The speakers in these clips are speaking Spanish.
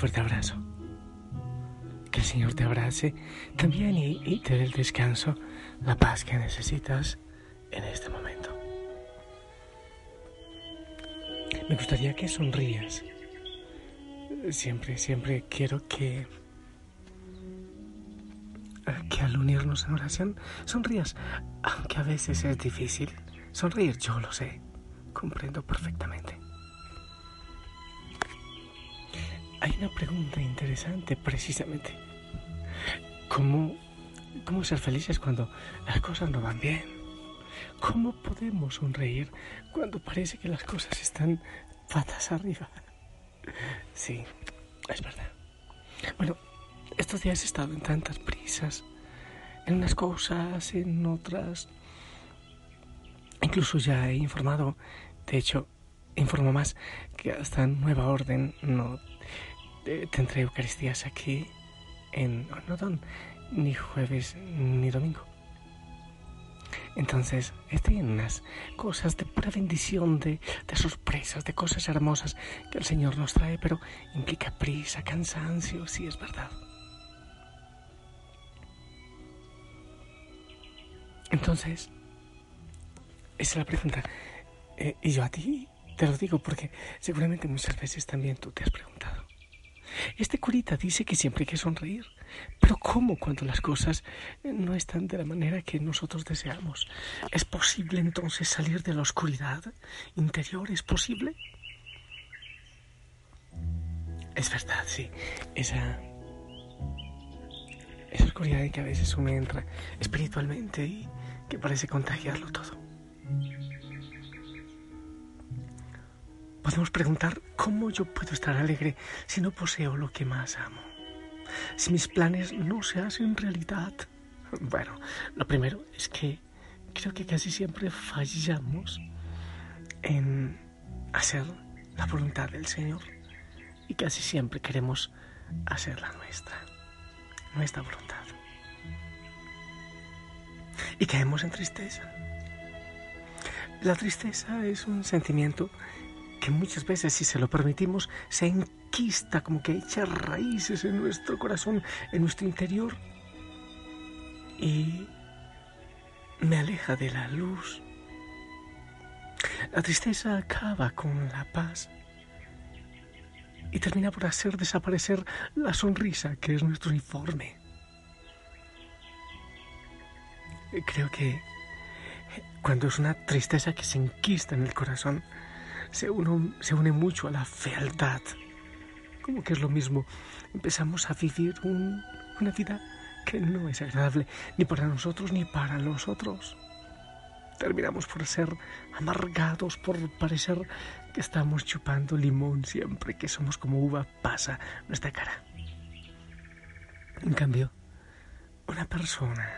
Fuerte abrazo. Que el Señor te abrace también y, te dé el descanso, la paz que necesitas en este momento. Me gustaría que sonrías. Siempre, siempre quiero que que al unirnos en oración sonrías, aunque a veces es difícil. Sonreír, yo lo sé, comprendo perfectamente. Una pregunta interesante precisamente. ¿Cómo, ¿Cómo ser felices cuando las cosas no van bien? ¿Cómo podemos sonreír cuando parece que las cosas están patas arriba? Sí, es verdad. Bueno, estos días he estado en tantas prisas, en unas cosas, en otras. Incluso ya he informado, de hecho, informo más que hasta Nueva Orden no tendré Eucaristías aquí en Onodón, ni jueves ni domingo. Entonces, estoy en unas cosas de pura bendición, de, de, sorpresas, de cosas hermosas que el Señor nos trae, pero implica prisa, cansancio, sí es verdad. Entonces, esa es la pregunta. Eh, y yo a ti te lo digo porque seguramente muchas veces también tú te has preguntado. Este curita dice que siempre hay que sonreír, pero ¿cómo cuando las cosas no están de la manera que nosotros deseamos? ¿Es posible entonces salir de la oscuridad interior? ¿Es posible? Es verdad, sí. Esa, esa oscuridad que a veces uno entra espiritualmente y que parece contagiarlo todo. Podemos preguntar cómo yo puedo estar alegre si no poseo lo que más amo. Si mis planes no se hacen realidad. Bueno, lo primero es que creo que casi siempre fallamos en hacer la voluntad del Señor y casi siempre queremos hacer la nuestra, nuestra voluntad. Y caemos en tristeza. La tristeza es un sentimiento que muchas veces, si se lo permitimos, se enquista, como que echa raíces en nuestro corazón, en nuestro interior, y me aleja de la luz. La tristeza acaba con la paz y termina por hacer desaparecer la sonrisa que es nuestro informe. Creo que cuando es una tristeza que se enquista en el corazón, se, se une mucho a la fealdad. Como que es lo mismo. Empezamos a vivir un, una vida que no es agradable ni para nosotros ni para los otros. Terminamos por ser amargados, por parecer que estamos chupando limón siempre que somos como uva pasa nuestra cara. En cambio, una persona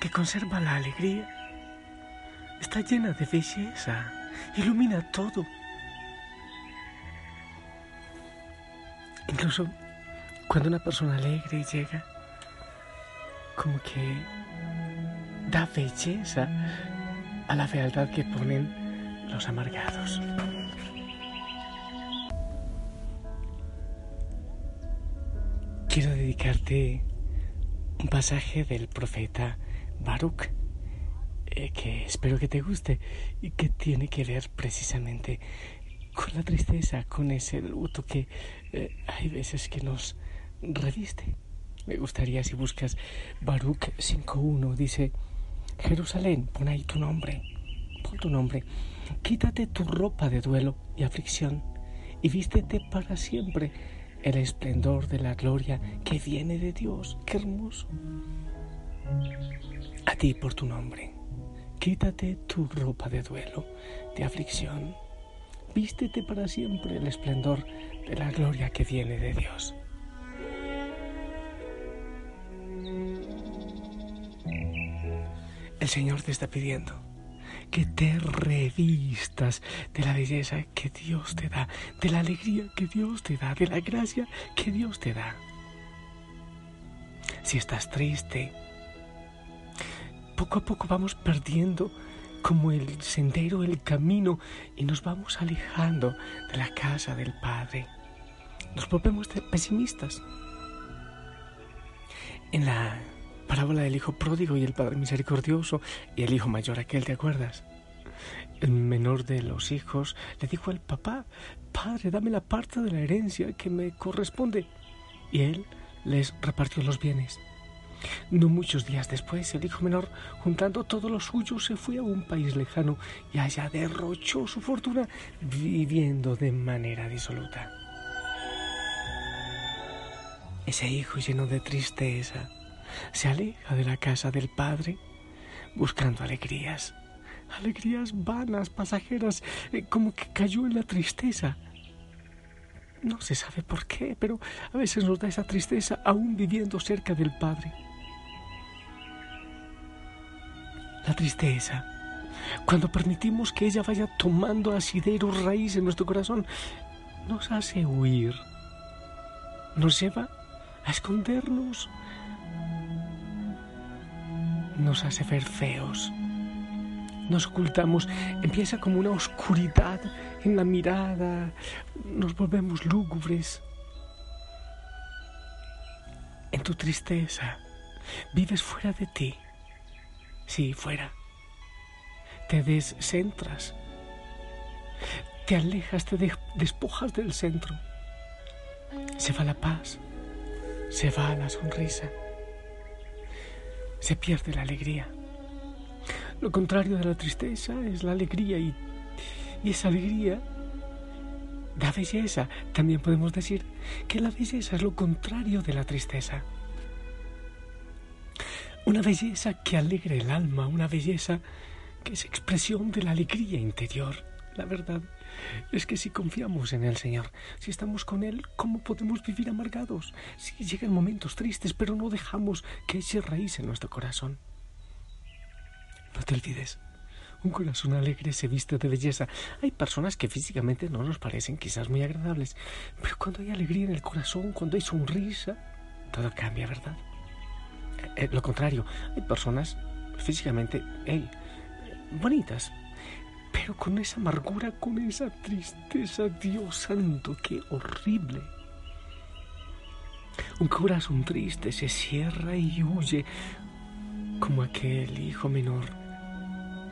que conserva la alegría está llena de belleza, ilumina todo. Incluso cuando una persona alegre llega, como que da belleza a la fealdad que ponen los amargados. Quiero dedicarte un pasaje del profeta Baruch eh, que espero que te guste y que tiene que ver precisamente con la tristeza, con ese luto que eh, hay veces que nos reviste. Me gustaría si buscas Baruch 5.1, dice, Jerusalén, pon ahí tu nombre, pon tu nombre. Quítate tu ropa de duelo y aflicción y vístete para siempre el esplendor de la gloria que viene de Dios. Qué hermoso. A ti por tu nombre. Quítate tu ropa de duelo, de aflicción. Vístete para siempre el esplendor de la gloria que viene de Dios. El Señor te está pidiendo que te revistas de la belleza que Dios te da, de la alegría que Dios te da, de la gracia que Dios te da. Si estás triste, poco a poco vamos perdiendo como el sendero, el camino, y nos vamos alejando de la casa del Padre. Nos volvemos pesimistas. En la parábola del hijo pródigo y el padre misericordioso y el hijo mayor aquel, ¿te acuerdas? El menor de los hijos le dijo al papá, Padre, dame la parte de la herencia que me corresponde. Y él les repartió los bienes. No muchos días después, el hijo menor, juntando todo lo suyo, se fue a un país lejano y allá derrochó su fortuna viviendo de manera disoluta. Ese hijo lleno de tristeza se aleja de la casa del Padre buscando alegrías, alegrías vanas, pasajeras, eh, como que cayó en la tristeza. No se sabe por qué, pero a veces nos da esa tristeza aún viviendo cerca del Padre. La tristeza, cuando permitimos que ella vaya tomando asidero raíz en nuestro corazón, nos hace huir, nos lleva a escondernos, nos hace ver feos. Nos ocultamos, empieza como una oscuridad en la mirada, nos volvemos lúgubres. En tu tristeza, vives fuera de ti. Sí, fuera. Te descentras. Te alejas, te despojas del centro. Se va la paz, se va la sonrisa se pierde la alegría. Lo contrario de la tristeza es la alegría y, esa alegría da belleza. También podemos decir que la belleza es lo contrario de la tristeza. Una belleza que alegra el alma, una belleza que es expresión de la alegría interior. La verdad es que si confiamos en el Señor, si estamos con Él, ¿cómo podemos vivir amargados? Si llegan momentos tristes, pero no dejamos que eche raíz en nuestro corazón. No te olvides, un corazón alegre se viste de belleza. Hay personas que físicamente no nos parecen quizás muy agradables, pero cuando hay alegría en el corazón, cuando hay sonrisa, todo cambia, ¿verdad? Eh, lo contrario, hay personas físicamente bonitas, pero con esa amargura, con esa tristeza, Dios santo, qué horrible. Un corazón triste se cierra y huye como aquel hijo menor.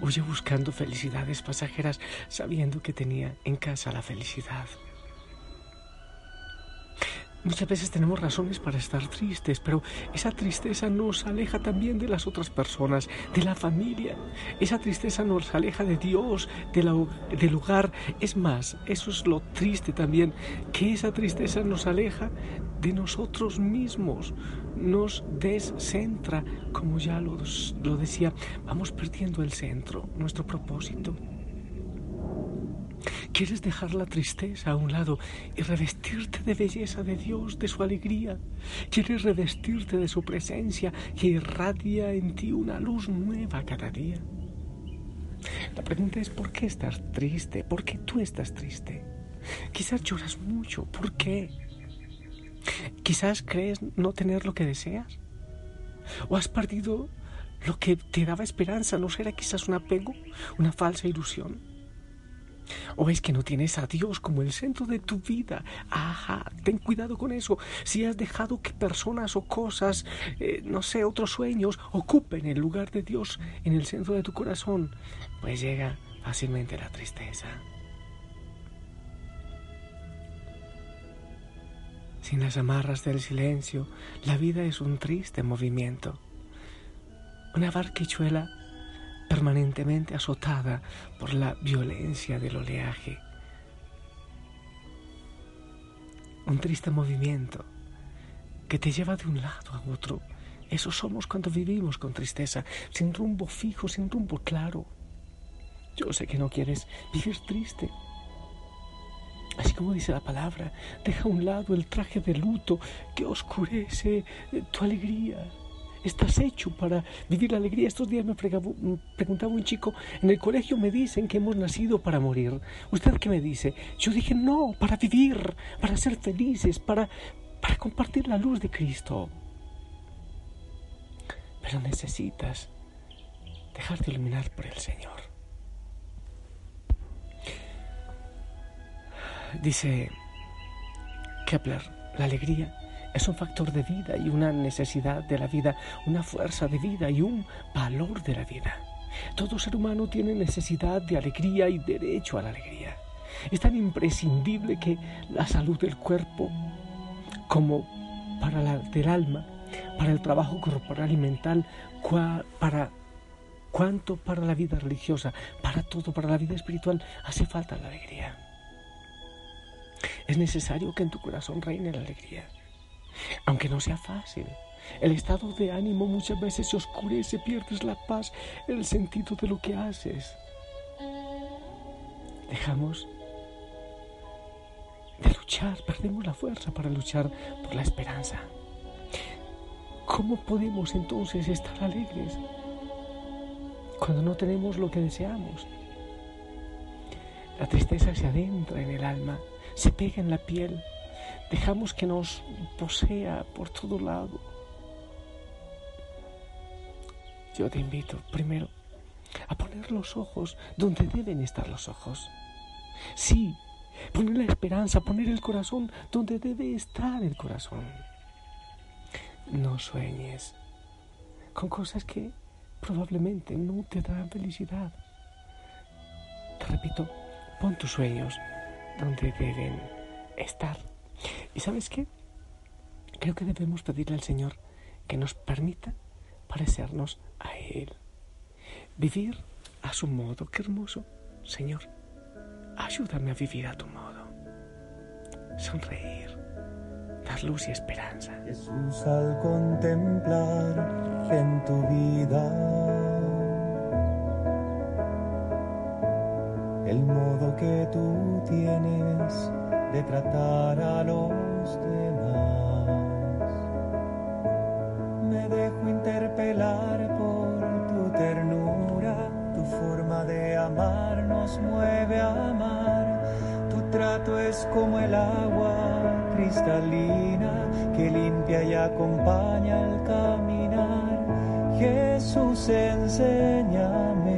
Huye buscando felicidades pasajeras sabiendo que tenía en casa la felicidad. Muchas veces tenemos razones para estar tristes, pero esa tristeza nos aleja también de las otras personas, de la familia. Esa tristeza nos aleja de Dios, del hogar. Es más, eso es lo triste también, que esa tristeza nos aleja de nosotros mismos, nos descentra, como ya lo, lo decía, vamos perdiendo el centro, nuestro propósito. ¿Quieres dejar la tristeza a un lado y revestirte de belleza de Dios, de su alegría? ¿Quieres revestirte de su presencia que irradia en ti una luz nueva cada día? La pregunta es ¿por qué estás triste? ¿Por qué tú estás triste? Quizás lloras mucho. ¿Por qué? Quizás crees no tener lo que deseas. ¿O has perdido lo que te daba esperanza? ¿No será quizás un apego? ¿Una falsa ilusión? ¿O es que no tienes a Dios como el centro de tu vida? Ajá, ten cuidado con eso. Si has dejado que personas o cosas, eh, no sé, otros sueños, ocupen el lugar de Dios en el centro de tu corazón, pues llega fácilmente la tristeza. Sin las amarras del silencio, la vida es un triste movimiento. Una barquichuela permanentemente azotada por la violencia del oleaje. Un triste movimiento que te lleva de un lado a otro. Eso somos cuando vivimos con tristeza, sin rumbo fijo, sin rumbo claro. Yo sé que no quieres vivir triste. Así como dice la palabra, deja a un lado el traje de luto que oscurece tu alegría. Estás hecho para vivir la alegría. Estos días me preguntaba un chico, en el colegio me dicen que hemos nacido para morir. ¿Usted qué me dice? Yo dije, no, para vivir, para ser felices, para, para compartir la luz de Cristo. Pero necesitas dejarte iluminar por el Señor. Dice Kepler, la alegría es un factor de vida y una necesidad de la vida, una fuerza de vida y un valor de la vida. Todo ser humano tiene necesidad de alegría y derecho a la alegría. Es tan imprescindible que la salud del cuerpo como para la del alma, para el trabajo corporal y mental, para cuanto para la vida religiosa, para todo, para la vida espiritual, hace falta la alegría. Es necesario que en tu corazón reine la alegría, aunque no sea fácil. El estado de ánimo muchas veces se oscurece, pierdes la paz, el sentido de lo que haces. Dejamos de luchar, perdemos la fuerza para luchar por la esperanza. ¿Cómo podemos entonces estar alegres cuando no tenemos lo que deseamos? La tristeza se adentra en el alma, se pega en la piel, dejamos que nos posea por todo lado. Yo te invito primero a poner los ojos donde deben estar los ojos. Sí, poner la esperanza, poner el corazón donde debe estar el corazón. No sueñes con cosas que probablemente no te dan felicidad. Te repito, pon tus sueños donde deben estar. ¿Y sabes qué? Creo que debemos pedirle al Señor que nos permita parecernos a Él. Vivir a su modo. Qué hermoso. Señor, ayúdame a vivir a tu modo. Sonreír, dar luz y esperanza. Jesús, al contemplar en tu vida el modo que tú tienes de tratar a los demás. Me dejo interpelar por tu ternura, tu forma de amar nos mueve a amar. Tu trato es como el agua cristalina que limpia y acompaña al caminar. Jesús, enséñame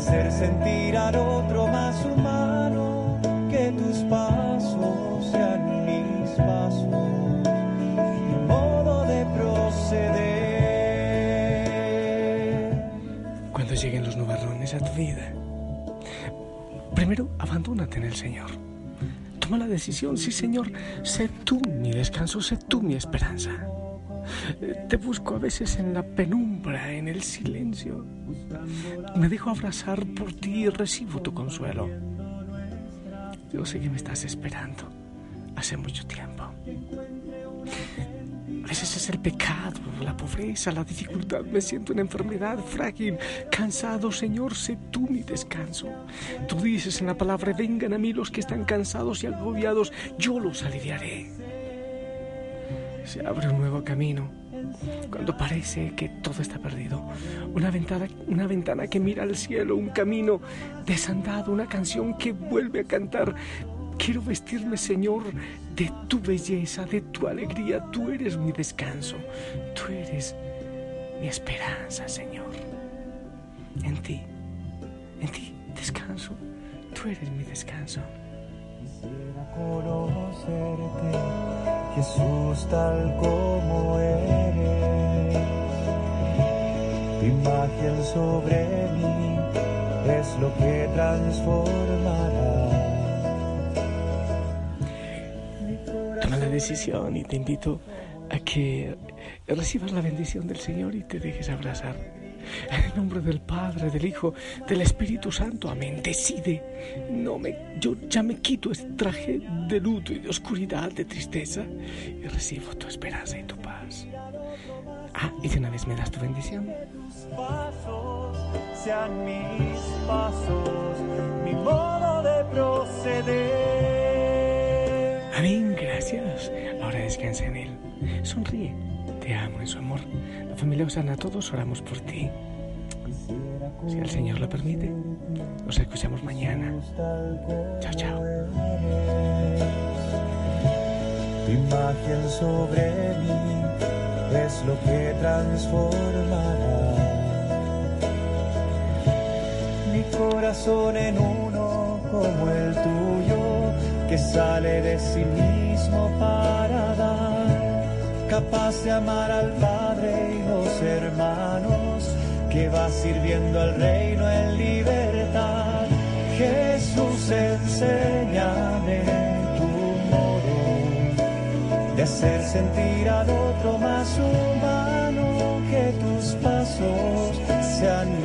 hacer sentir al otro más lleguen los nubarrones a tu vida, primero abandónate en el Señor. Toma la decisión, sí Señor, sé tú mi descanso, sé tú mi esperanza. Te busco a veces en la penumbra, en el silencio. Me dejo abrazar por ti y recibo tu consuelo. Yo sé que me estás esperando hace mucho tiempo. veces es el pecado, la pobreza, la dificultad. Me siento en enfermedad frágil, cansado. Señor, sé tú mi descanso. Tú dices en la palabra, vengan a mí los que están cansados y agobiados, yo los aliviaré. Se abre un nuevo camino cuando parece que todo está perdido. Una ventana, una ventana que mira al cielo, un camino desandado, una canción que vuelve a cantar. Quiero vestirme, Señor, de tu belleza, de tu alegría. Tú eres mi descanso. Tú eres mi esperanza, Señor. En ti, en ti descanso. Tú eres mi descanso. Quisiera conocerte, Jesús, tal como eres. Tu imagen sobre mí es lo que transformará. Toma la decisión y te invito a que recibas la bendición del Señor y te dejes abrazar. En nombre del Padre, del Hijo, del Espíritu Santo. Amén. Decide. No me, yo ya me quito este traje de luto y de oscuridad, de tristeza, y recibo tu esperanza y tu paz. Ah, y de una vez me das tu bendición. pasos sean mis pasos, mi modo de proceder. Amén, gracias. Ahora descansa en Él. Sonríe. Te amo en su amor. La familia Osana, todos oramos por ti. Si el Señor lo permite, nos escuchamos mañana. Chao, chao. Tu imagen sobre mí es lo que transformará mi corazón en uno como el tuyo que sale de sí mismo para de amar al Padre y los hermanos, que va sirviendo al reino en libertad. Jesús, enséñame tu modo de hacer sentir al otro más humano, que tus pasos sean